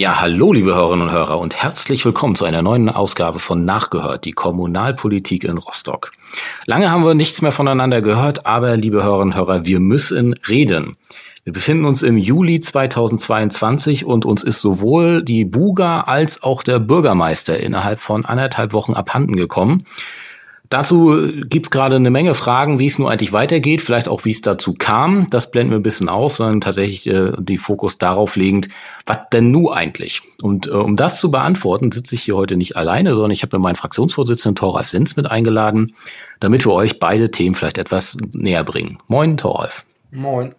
Ja, hallo liebe Hörerinnen und Hörer und herzlich willkommen zu einer neuen Ausgabe von Nachgehört, die Kommunalpolitik in Rostock. Lange haben wir nichts mehr voneinander gehört, aber liebe Hörerinnen und Hörer, wir müssen reden. Wir befinden uns im Juli 2022 und uns ist sowohl die Buga als auch der Bürgermeister innerhalb von anderthalb Wochen abhanden gekommen. Dazu gibt's gerade eine Menge Fragen, wie es nur eigentlich weitergeht, vielleicht auch wie es dazu kam. Das blenden wir ein bisschen aus, sondern tatsächlich äh, die Fokus darauf legend, was denn nu eigentlich? Und äh, um das zu beantworten, sitze ich hier heute nicht alleine, sondern ich habe mir meinen Fraktionsvorsitzenden Thoralf Sins mit eingeladen, damit wir euch beide Themen vielleicht etwas näher bringen. Moin, Thoralf. Moin.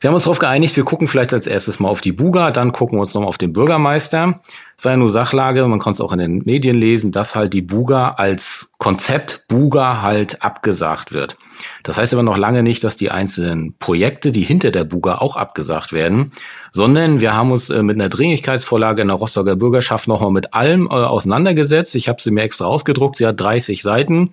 Wir haben uns darauf geeinigt, wir gucken vielleicht als erstes mal auf die Buga, dann gucken wir uns nochmal auf den Bürgermeister. Es war ja nur Sachlage, man konnte es auch in den Medien lesen, dass halt die Buga als Konzept Buga halt abgesagt wird. Das heißt aber noch lange nicht, dass die einzelnen Projekte, die hinter der Buga auch abgesagt werden, sondern wir haben uns äh, mit einer Dringlichkeitsvorlage in der Rostocker Bürgerschaft nochmal mit allem äh, auseinandergesetzt. Ich habe sie mir extra ausgedruckt, sie hat 30 Seiten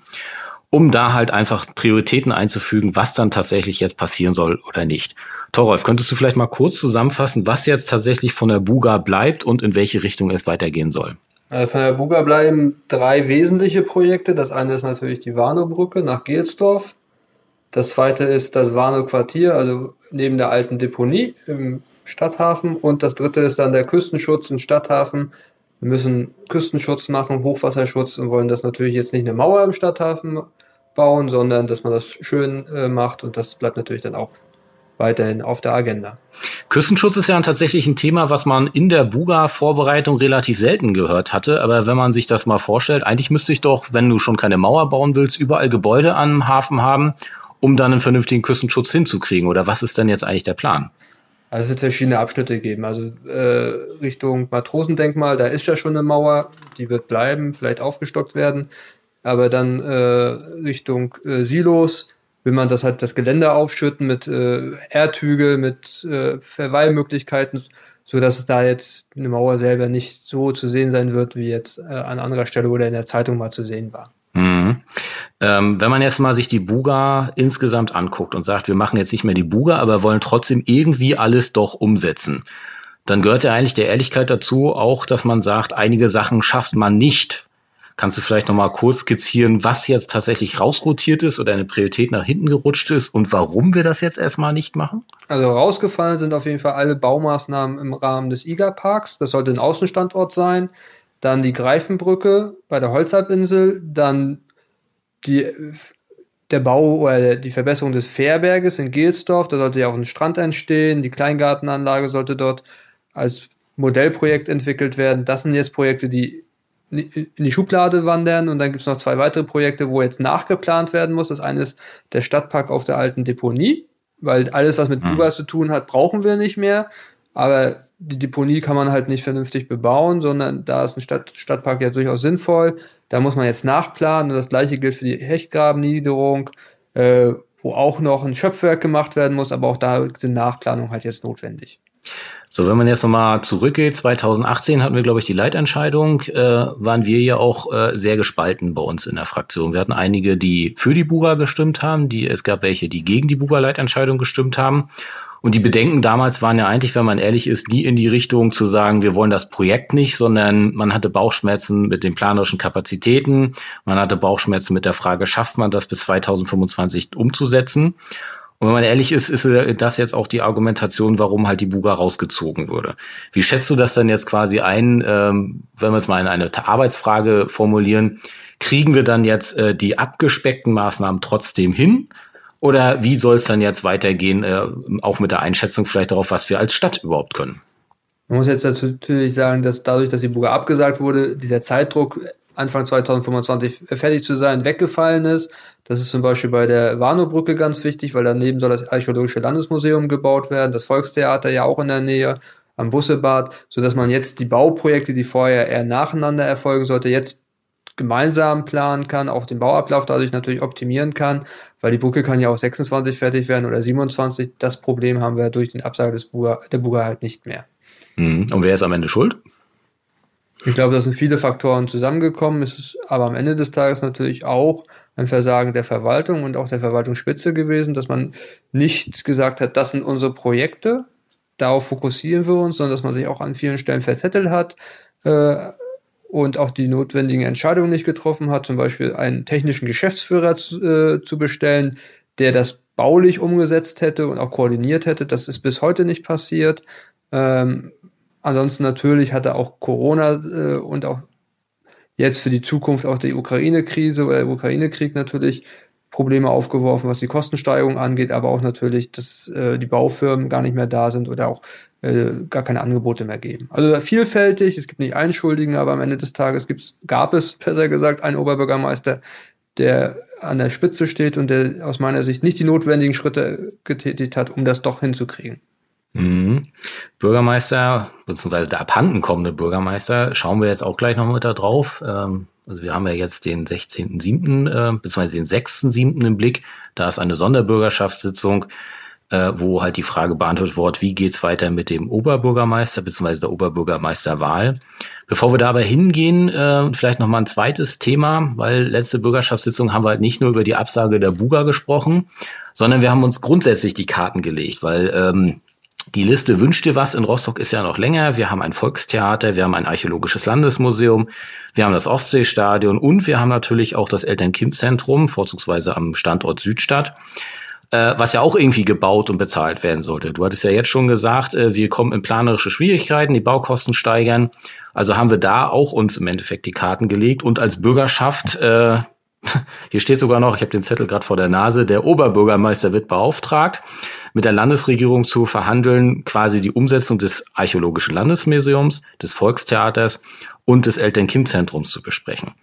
um da halt einfach Prioritäten einzufügen, was dann tatsächlich jetzt passieren soll oder nicht. Torolf, könntest du vielleicht mal kurz zusammenfassen, was jetzt tatsächlich von der Buga bleibt und in welche Richtung es weitergehen soll? Also von der Buga bleiben drei wesentliche Projekte. Das eine ist natürlich die Warnow-Brücke nach Gelsdorf. Das zweite ist das Warnow-Quartier, also neben der alten Deponie im Stadthafen. Und das dritte ist dann der Küstenschutz im Stadthafen. Wir müssen Küstenschutz machen, Hochwasserschutz und wollen das natürlich jetzt nicht eine Mauer im Stadthafen bauen, sondern dass man das schön äh, macht und das bleibt natürlich dann auch weiterhin auf der Agenda. Küstenschutz ist ja tatsächlich ein Thema, was man in der Buga-Vorbereitung relativ selten gehört hatte. Aber wenn man sich das mal vorstellt, eigentlich müsste ich doch, wenn du schon keine Mauer bauen willst, überall Gebäude am Hafen haben, um dann einen vernünftigen Küstenschutz hinzukriegen. Oder was ist denn jetzt eigentlich der Plan? Also es wird verschiedene Abschnitte geben. Also äh, Richtung Matrosendenkmal, da ist ja schon eine Mauer, die wird bleiben, vielleicht aufgestockt werden. Aber dann äh, Richtung äh, Silos will man das halt das Gelände aufschütten mit äh, Erdhügel, mit äh, Verweilmöglichkeiten, so dass es da jetzt eine Mauer selber nicht so zu sehen sein wird, wie jetzt äh, an anderer Stelle oder in der Zeitung mal zu sehen war. Ähm, wenn man jetzt mal sich die Buga insgesamt anguckt und sagt, wir machen jetzt nicht mehr die Buga, aber wollen trotzdem irgendwie alles doch umsetzen, dann gehört ja eigentlich der Ehrlichkeit dazu auch, dass man sagt, einige Sachen schafft man nicht. Kannst du vielleicht noch mal kurz skizzieren, was jetzt tatsächlich rausrotiert ist oder eine Priorität nach hinten gerutscht ist und warum wir das jetzt erstmal nicht machen? Also rausgefallen sind auf jeden Fall alle Baumaßnahmen im Rahmen des IGA-Parks. Das sollte ein Außenstandort sein. Dann die Greifenbrücke bei der Holzhalbinsel. Dann die, der Bau oder die Verbesserung des Fährberges in Gelsdorf, da sollte ja auch ein Strand entstehen, die Kleingartenanlage sollte dort als Modellprojekt entwickelt werden. Das sind jetzt Projekte, die in die Schublade wandern und dann gibt es noch zwei weitere Projekte, wo jetzt nachgeplant werden muss. Das eine ist der Stadtpark auf der alten Deponie, weil alles, was mit mhm. Bugas zu tun hat, brauchen wir nicht mehr. Aber die Deponie kann man halt nicht vernünftig bebauen, sondern da ist ein Stadt, Stadtpark ja durchaus sinnvoll. Da muss man jetzt nachplanen und das gleiche gilt für die Hechtgrabenniederung, äh, wo auch noch ein Schöpfwerk gemacht werden muss, aber auch da sind Nachplanungen halt jetzt notwendig. So, wenn man jetzt nochmal zurückgeht, 2018 hatten wir, glaube ich, die Leitentscheidung, äh, waren wir ja auch äh, sehr gespalten bei uns in der Fraktion. Wir hatten einige, die für die Buga gestimmt haben, die, es gab welche, die gegen die Buga-Leitentscheidung gestimmt haben. Und die Bedenken damals waren ja eigentlich, wenn man ehrlich ist, nie in die Richtung zu sagen, wir wollen das Projekt nicht, sondern man hatte Bauchschmerzen mit den planerischen Kapazitäten. Man hatte Bauchschmerzen mit der Frage, schafft man das bis 2025 umzusetzen? Und wenn man ehrlich ist, ist das jetzt auch die Argumentation, warum halt die Buga rausgezogen wurde. Wie schätzt du das dann jetzt quasi ein, ähm, wenn wir es mal in eine Arbeitsfrage formulieren? Kriegen wir dann jetzt äh, die abgespeckten Maßnahmen trotzdem hin? Oder wie soll es dann jetzt weitergehen, äh, auch mit der Einschätzung vielleicht darauf, was wir als Stadt überhaupt können? Man muss jetzt natürlich sagen, dass dadurch, dass die Buga abgesagt wurde, dieser Zeitdruck Anfang 2025 fertig zu sein, weggefallen ist. Das ist zum Beispiel bei der Warnow-Brücke ganz wichtig, weil daneben soll das Archäologische Landesmuseum gebaut werden, das Volkstheater ja auch in der Nähe, am Bussebad, so dass man jetzt die Bauprojekte, die vorher eher nacheinander erfolgen sollte, jetzt gemeinsam planen kann, auch den Bauablauf dadurch natürlich optimieren kann, weil die Brücke kann ja auch 26 fertig werden oder 27. Das Problem haben wir durch den Absage des Buga, der Buga halt nicht mehr. Mhm. Und wer ist am Ende schuld? Ich glaube, da sind viele Faktoren zusammengekommen. Es ist aber am Ende des Tages natürlich auch ein Versagen der Verwaltung und auch der Verwaltungsspitze gewesen, dass man nicht gesagt hat, das sind unsere Projekte, darauf fokussieren wir uns, sondern dass man sich auch an vielen Stellen verzettelt hat äh, und auch die notwendigen Entscheidungen nicht getroffen hat, zum Beispiel einen technischen Geschäftsführer zu, äh, zu bestellen, der das baulich umgesetzt hätte und auch koordiniert hätte. Das ist bis heute nicht passiert. Ähm, ansonsten natürlich hatte auch Corona äh, und auch jetzt für die Zukunft auch die Ukraine-Krise oder der Ukraine-Krieg natürlich Probleme aufgeworfen, was die Kostensteigerung angeht, aber auch natürlich, dass äh, die Baufirmen gar nicht mehr da sind oder auch äh, gar keine Angebote mehr geben. Also vielfältig, es gibt nicht einen Schuldigen, aber am Ende des Tages gibt's, gab es, besser gesagt, einen Oberbürgermeister, der an der Spitze steht und der aus meiner Sicht nicht die notwendigen Schritte getätigt hat, um das doch hinzukriegen. Mhm. Bürgermeister, beziehungsweise der abhanden kommende Bürgermeister, schauen wir jetzt auch gleich noch mit da drauf. Ähm, also wir haben ja jetzt den 16.7., äh, beziehungsweise den 6.7. im Blick. Da ist eine Sonderbürgerschaftssitzung, äh, wo halt die Frage beantwortet wird, wie geht's weiter mit dem Oberbürgermeister, beziehungsweise der Oberbürgermeisterwahl. Bevor wir dabei hingehen, äh, vielleicht noch mal ein zweites Thema, weil letzte Bürgerschaftssitzung haben wir halt nicht nur über die Absage der Buga gesprochen, sondern wir haben uns grundsätzlich die Karten gelegt, weil ähm, die Liste Wünscht dir was in Rostock ist ja noch länger. Wir haben ein Volkstheater, wir haben ein archäologisches Landesmuseum, wir haben das Ostseestadion und wir haben natürlich auch das Eltern-Kind-Zentrum, vorzugsweise am Standort Südstadt, äh, was ja auch irgendwie gebaut und bezahlt werden sollte. Du hattest ja jetzt schon gesagt, äh, wir kommen in planerische Schwierigkeiten, die Baukosten steigern. Also haben wir da auch uns im Endeffekt die Karten gelegt und als Bürgerschaft äh, hier steht sogar noch, ich habe den Zettel gerade vor der Nase, der Oberbürgermeister wird beauftragt mit der Landesregierung zu verhandeln, quasi die Umsetzung des Archäologischen Landesmuseums, des Volkstheaters und des Eltern-Kind-Zentrums zu besprechen.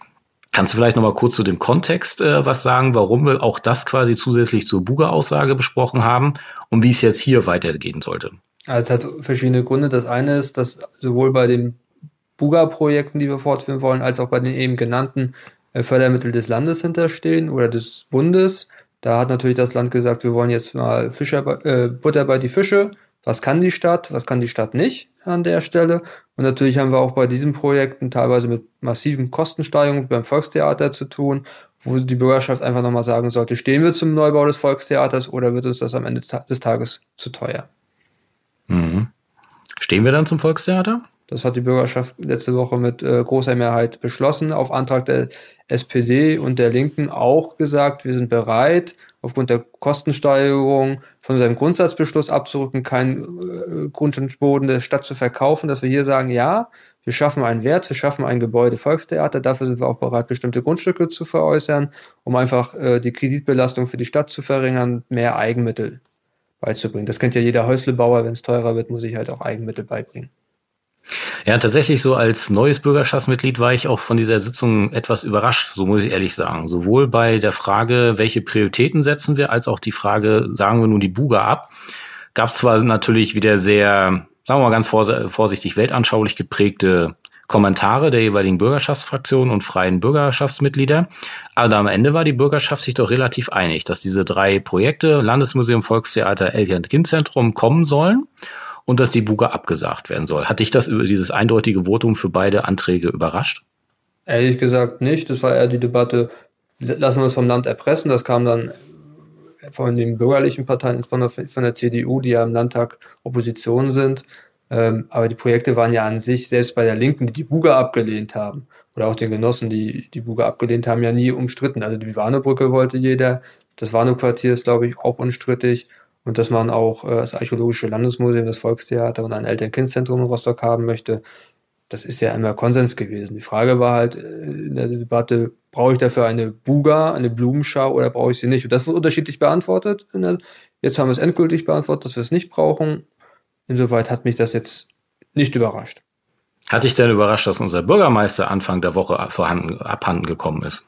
Kannst du vielleicht noch mal kurz zu dem Kontext äh, was sagen, warum wir auch das quasi zusätzlich zur Buga-Aussage besprochen haben und wie es jetzt hier weitergehen sollte? Also es hat verschiedene Gründe. Das eine ist, dass sowohl bei den Buga-Projekten, die wir fortführen wollen, als auch bei den eben genannten Fördermittel des Landes hinterstehen oder des Bundes. Da hat natürlich das Land gesagt, wir wollen jetzt mal Fischer, äh, Butter bei die Fische. Was kann die Stadt, was kann die Stadt nicht an der Stelle? Und natürlich haben wir auch bei diesen Projekten teilweise mit massiven Kostensteigerungen beim Volkstheater zu tun, wo die Bürgerschaft einfach nochmal sagen sollte, stehen wir zum Neubau des Volkstheaters oder wird uns das am Ende des Tages zu teuer? Mhm. Stehen wir dann zum Volkstheater? Das hat die Bürgerschaft letzte Woche mit äh, großer Mehrheit beschlossen, auf Antrag der SPD und der Linken auch gesagt, wir sind bereit, aufgrund der Kostensteigerung von seinem Grundsatzbeschluss abzurücken, keinen äh, Grund und Boden der Stadt zu verkaufen, dass wir hier sagen, ja, wir schaffen einen Wert, wir schaffen ein Gebäude Volkstheater, dafür sind wir auch bereit, bestimmte Grundstücke zu veräußern, um einfach äh, die Kreditbelastung für die Stadt zu verringern, mehr Eigenmittel beizubringen. Das kennt ja jeder Häuslebauer, wenn es teurer wird, muss ich halt auch Eigenmittel beibringen. Ja, tatsächlich so als neues Bürgerschaftsmitglied war ich auch von dieser Sitzung etwas überrascht, so muss ich ehrlich sagen. Sowohl bei der Frage, welche Prioritäten setzen wir, als auch die Frage, sagen wir nun die Buga ab, gab es zwar natürlich wieder sehr, sagen wir mal ganz vorsichtig, weltanschaulich geprägte Kommentare der jeweiligen Bürgerschaftsfraktionen und freien Bürgerschaftsmitglieder. Aber am Ende war die Bürgerschaft sich doch relativ einig, dass diese drei Projekte, Landesmuseum, Volkstheater, Eltern-Kind-Zentrum, kommen sollen und dass die Buga abgesagt werden soll. Hat dich das über dieses eindeutige Votum für beide Anträge überrascht? Ehrlich gesagt nicht. Das war eher die Debatte, lassen wir uns vom Land erpressen. Das kam dann von den bürgerlichen Parteien, insbesondere von der CDU, die ja im Landtag Opposition sind. Ähm, aber die Projekte waren ja an sich, selbst bei der Linken, die die Buga abgelehnt haben, oder auch den Genossen, die die Buga abgelehnt haben, ja nie umstritten. Also die Warnow-Brücke wollte jeder. Das Warnow-Quartier ist, glaube ich, auch unstrittig und dass man auch äh, das Archäologische Landesmuseum, das Volkstheater und ein Eltern-Kind-Zentrum in Rostock haben möchte, das ist ja immer Konsens gewesen. Die Frage war halt äh, in der Debatte, brauche ich dafür eine Buga, eine Blumenschau oder brauche ich sie nicht? Und das wird unterschiedlich beantwortet. Jetzt haben wir es endgültig beantwortet, dass wir es nicht brauchen. Insoweit hat mich das jetzt nicht überrascht. Hat dich denn überrascht, dass unser Bürgermeister Anfang der Woche vorhanden, abhanden gekommen ist?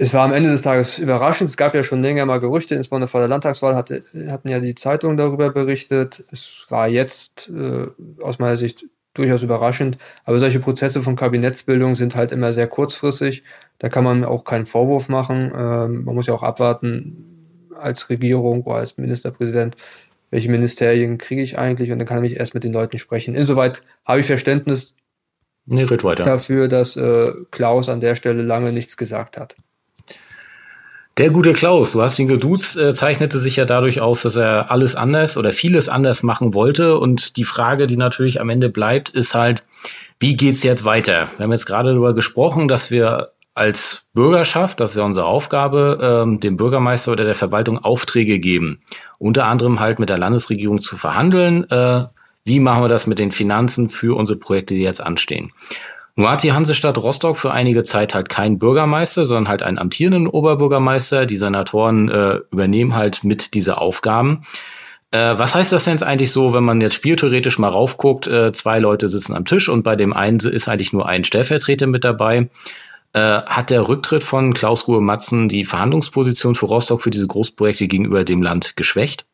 Es war am Ende des Tages überraschend. Es gab ja schon länger mal Gerüchte, insbesondere vor der Landtagswahl hatte, hatten ja die Zeitungen darüber berichtet. Es war jetzt äh, aus meiner Sicht durchaus überraschend. Aber solche Prozesse von Kabinettsbildung sind halt immer sehr kurzfristig. Da kann man auch keinen Vorwurf machen. Ähm, man muss ja auch abwarten als Regierung oder als Ministerpräsident, welche Ministerien kriege ich eigentlich und dann kann ich erst mit den Leuten sprechen. Insoweit habe ich Verständnis nee, dafür, dass äh, Klaus an der Stelle lange nichts gesagt hat. Der gute Klaus, du hast ihn geduzt, äh, zeichnete sich ja dadurch aus, dass er alles anders oder vieles anders machen wollte. Und die Frage, die natürlich am Ende bleibt, ist halt, wie geht's jetzt weiter? Wir haben jetzt gerade darüber gesprochen, dass wir als Bürgerschaft, das ist ja unsere Aufgabe, ähm, dem Bürgermeister oder der Verwaltung Aufträge geben. Unter anderem halt mit der Landesregierung zu verhandeln. Äh, wie machen wir das mit den Finanzen für unsere Projekte, die jetzt anstehen? Nur hat die Hansestadt Rostock für einige Zeit halt keinen Bürgermeister, sondern halt einen amtierenden Oberbürgermeister. Die Senatoren äh, übernehmen halt mit diese Aufgaben. Äh, was heißt das denn jetzt eigentlich so, wenn man jetzt spieltheoretisch mal raufguckt, äh, zwei Leute sitzen am Tisch und bei dem einen ist eigentlich nur ein Stellvertreter mit dabei? Äh, hat der Rücktritt von Klaus Ruhe Matzen die Verhandlungsposition für Rostock für diese Großprojekte gegenüber dem Land geschwächt?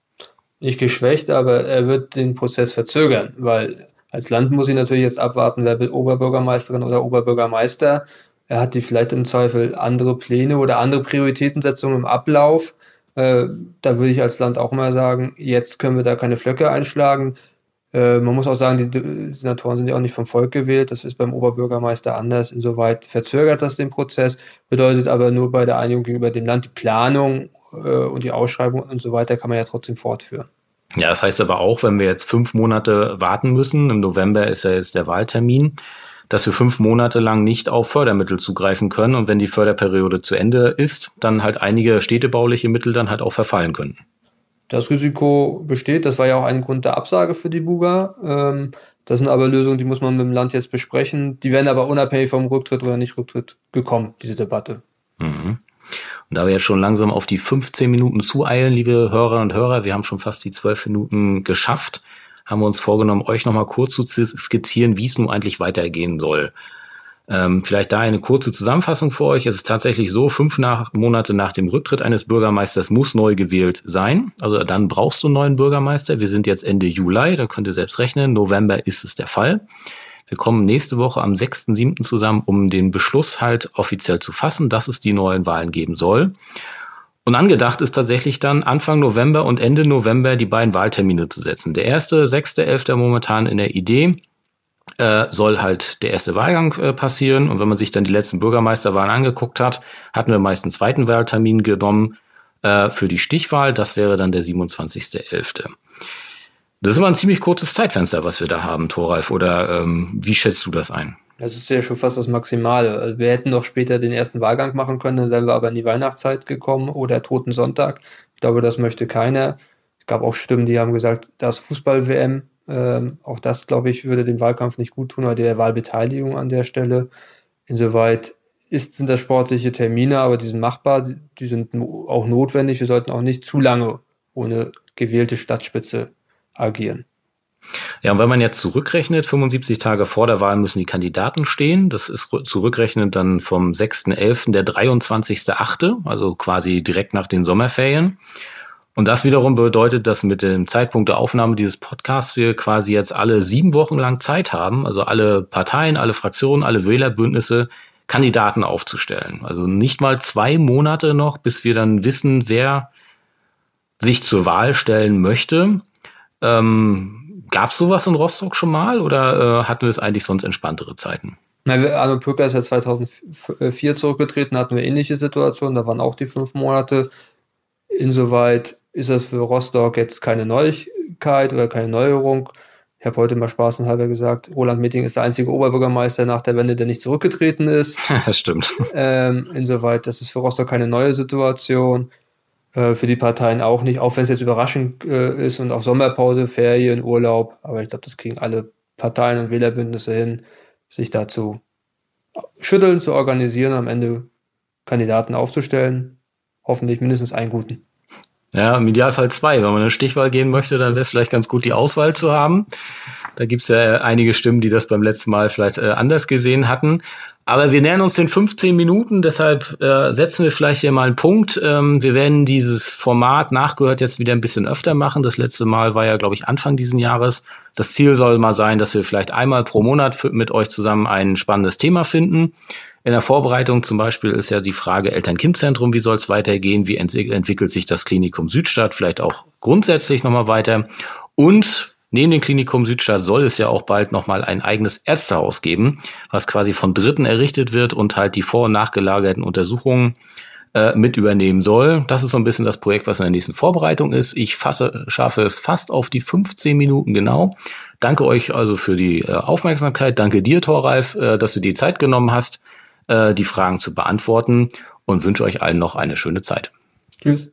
Nicht geschwächt, aber er wird den Prozess verzögern, weil als Land muss ich natürlich jetzt abwarten, wer wird Oberbürgermeisterin oder Oberbürgermeister. Er hat die vielleicht im Zweifel andere Pläne oder andere Prioritätensetzungen im Ablauf. Äh, da würde ich als Land auch mal sagen, jetzt können wir da keine Flöcke einschlagen. Äh, man muss auch sagen, die Senatoren sind ja auch nicht vom Volk gewählt. Das ist beim Oberbürgermeister anders. Insoweit verzögert das den Prozess, bedeutet aber nur bei der Einigung gegenüber dem Land die Planung äh, und die Ausschreibung und so weiter kann man ja trotzdem fortführen. Ja, das heißt aber auch, wenn wir jetzt fünf Monate warten müssen, im November ist ja jetzt der Wahltermin, dass wir fünf Monate lang nicht auf Fördermittel zugreifen können und wenn die Förderperiode zu Ende ist, dann halt einige städtebauliche Mittel dann halt auch verfallen können. Das Risiko besteht, das war ja auch ein Grund der Absage für die Buga. Ähm, das sind aber Lösungen, die muss man mit dem Land jetzt besprechen. Die werden aber unabhängig vom Rücktritt oder nicht Rücktritt gekommen, diese Debatte. Mhm. Und da wir jetzt schon langsam auf die 15 Minuten zueilen, liebe Hörer und Hörer, wir haben schon fast die 12 Minuten geschafft, haben wir uns vorgenommen, euch nochmal kurz zu skizzieren, wie es nun eigentlich weitergehen soll. Ähm, vielleicht da eine kurze Zusammenfassung für euch. Es ist tatsächlich so, fünf nach, Monate nach dem Rücktritt eines Bürgermeisters muss neu gewählt sein. Also dann brauchst du einen neuen Bürgermeister. Wir sind jetzt Ende Juli, da könnt ihr selbst rechnen. November ist es der Fall. Wir kommen nächste Woche am 6.7. zusammen, um den Beschluss halt offiziell zu fassen, dass es die neuen Wahlen geben soll. Und angedacht ist tatsächlich dann Anfang November und Ende November die beiden Wahltermine zu setzen. Der erste, sechste, elfte momentan in der Idee äh, soll halt der erste Wahlgang äh, passieren. Und wenn man sich dann die letzten Bürgermeisterwahlen angeguckt hat, hatten wir meist einen zweiten Wahltermin genommen äh, für die Stichwahl. Das wäre dann der 27.11. Das ist immer ein ziemlich kurzes Zeitfenster, was wir da haben, Thoralf. Oder ähm, wie schätzt du das ein? Das ist ja schon fast das Maximale. Also wir hätten noch später den ersten Wahlgang machen können, dann wären wir aber in die Weihnachtszeit gekommen oder Toten Sonntag. Ich glaube, das möchte keiner. Es gab auch Stimmen, die haben gesagt, das Fußball-WM. Ähm, auch das, glaube ich, würde den Wahlkampf nicht gut tun oder der Wahlbeteiligung an der Stelle. Insoweit ist, sind das sportliche Termine, aber die sind machbar, die sind auch notwendig. Wir sollten auch nicht zu lange ohne gewählte Stadtspitze agieren. Ja, und wenn man jetzt zurückrechnet, 75 Tage vor der Wahl müssen die Kandidaten stehen. Das ist zurückrechnet dann vom 6.11. der 23.8., also quasi direkt nach den Sommerferien. Und das wiederum bedeutet, dass mit dem Zeitpunkt der Aufnahme dieses Podcasts wir quasi jetzt alle sieben Wochen lang Zeit haben, also alle Parteien, alle Fraktionen, alle Wählerbündnisse, Kandidaten aufzustellen. Also nicht mal zwei Monate noch, bis wir dann wissen, wer sich zur Wahl stellen möchte. Ähm, Gab es sowas in Rostock schon mal oder äh, hatten wir es eigentlich sonst entspanntere Zeiten? Na, Arno Pöcker ist ja 2004 zurückgetreten, hatten wir ähnliche Situationen, da waren auch die fünf Monate. Insoweit ist das für Rostock jetzt keine Neuigkeit oder keine Neuerung. Ich habe heute mal spaßenhalber gesagt, Roland Mitting ist der einzige Oberbürgermeister nach der Wende, der nicht zurückgetreten ist. Das stimmt. Ähm, insoweit, das ist für Rostock keine neue Situation. Äh, für die Parteien auch nicht, auch wenn es jetzt überraschend äh, ist und auch Sommerpause, Ferien, Urlaub. Aber ich glaube, das kriegen alle Parteien und Wählerbündnisse hin, sich dazu schütteln, zu organisieren, am Ende Kandidaten aufzustellen. Hoffentlich mindestens einen guten. Ja, im Idealfall zwei. Wenn man eine Stichwahl gehen möchte, dann wäre es vielleicht ganz gut, die Auswahl zu haben. Da gibt es ja einige Stimmen, die das beim letzten Mal vielleicht äh, anders gesehen hatten. Aber wir nähern uns den 15 Minuten, deshalb äh, setzen wir vielleicht hier mal einen Punkt. Ähm, wir werden dieses Format nachgehört jetzt wieder ein bisschen öfter machen. Das letzte Mal war ja, glaube ich, Anfang diesen Jahres. Das Ziel soll mal sein, dass wir vielleicht einmal pro Monat mit euch zusammen ein spannendes Thema finden. In der Vorbereitung zum Beispiel ist ja die Frage Eltern-Kind-Zentrum, wie soll es weitergehen, wie ent entwickelt sich das Klinikum Südstadt, vielleicht auch grundsätzlich nochmal weiter. Und Neben dem Klinikum Südstadt soll es ja auch bald nochmal ein eigenes Ärztehaus geben, was quasi von Dritten errichtet wird und halt die vor- und nachgelagerten Untersuchungen äh, mit übernehmen soll. Das ist so ein bisschen das Projekt, was in der nächsten Vorbereitung ist. Ich fasse, schaffe es fast auf die 15 Minuten genau. Danke euch also für die äh, Aufmerksamkeit. Danke dir, Thoralf, äh, dass du die Zeit genommen hast, die Fragen zu beantworten und wünsche euch allen noch eine schöne Zeit. Tschüss.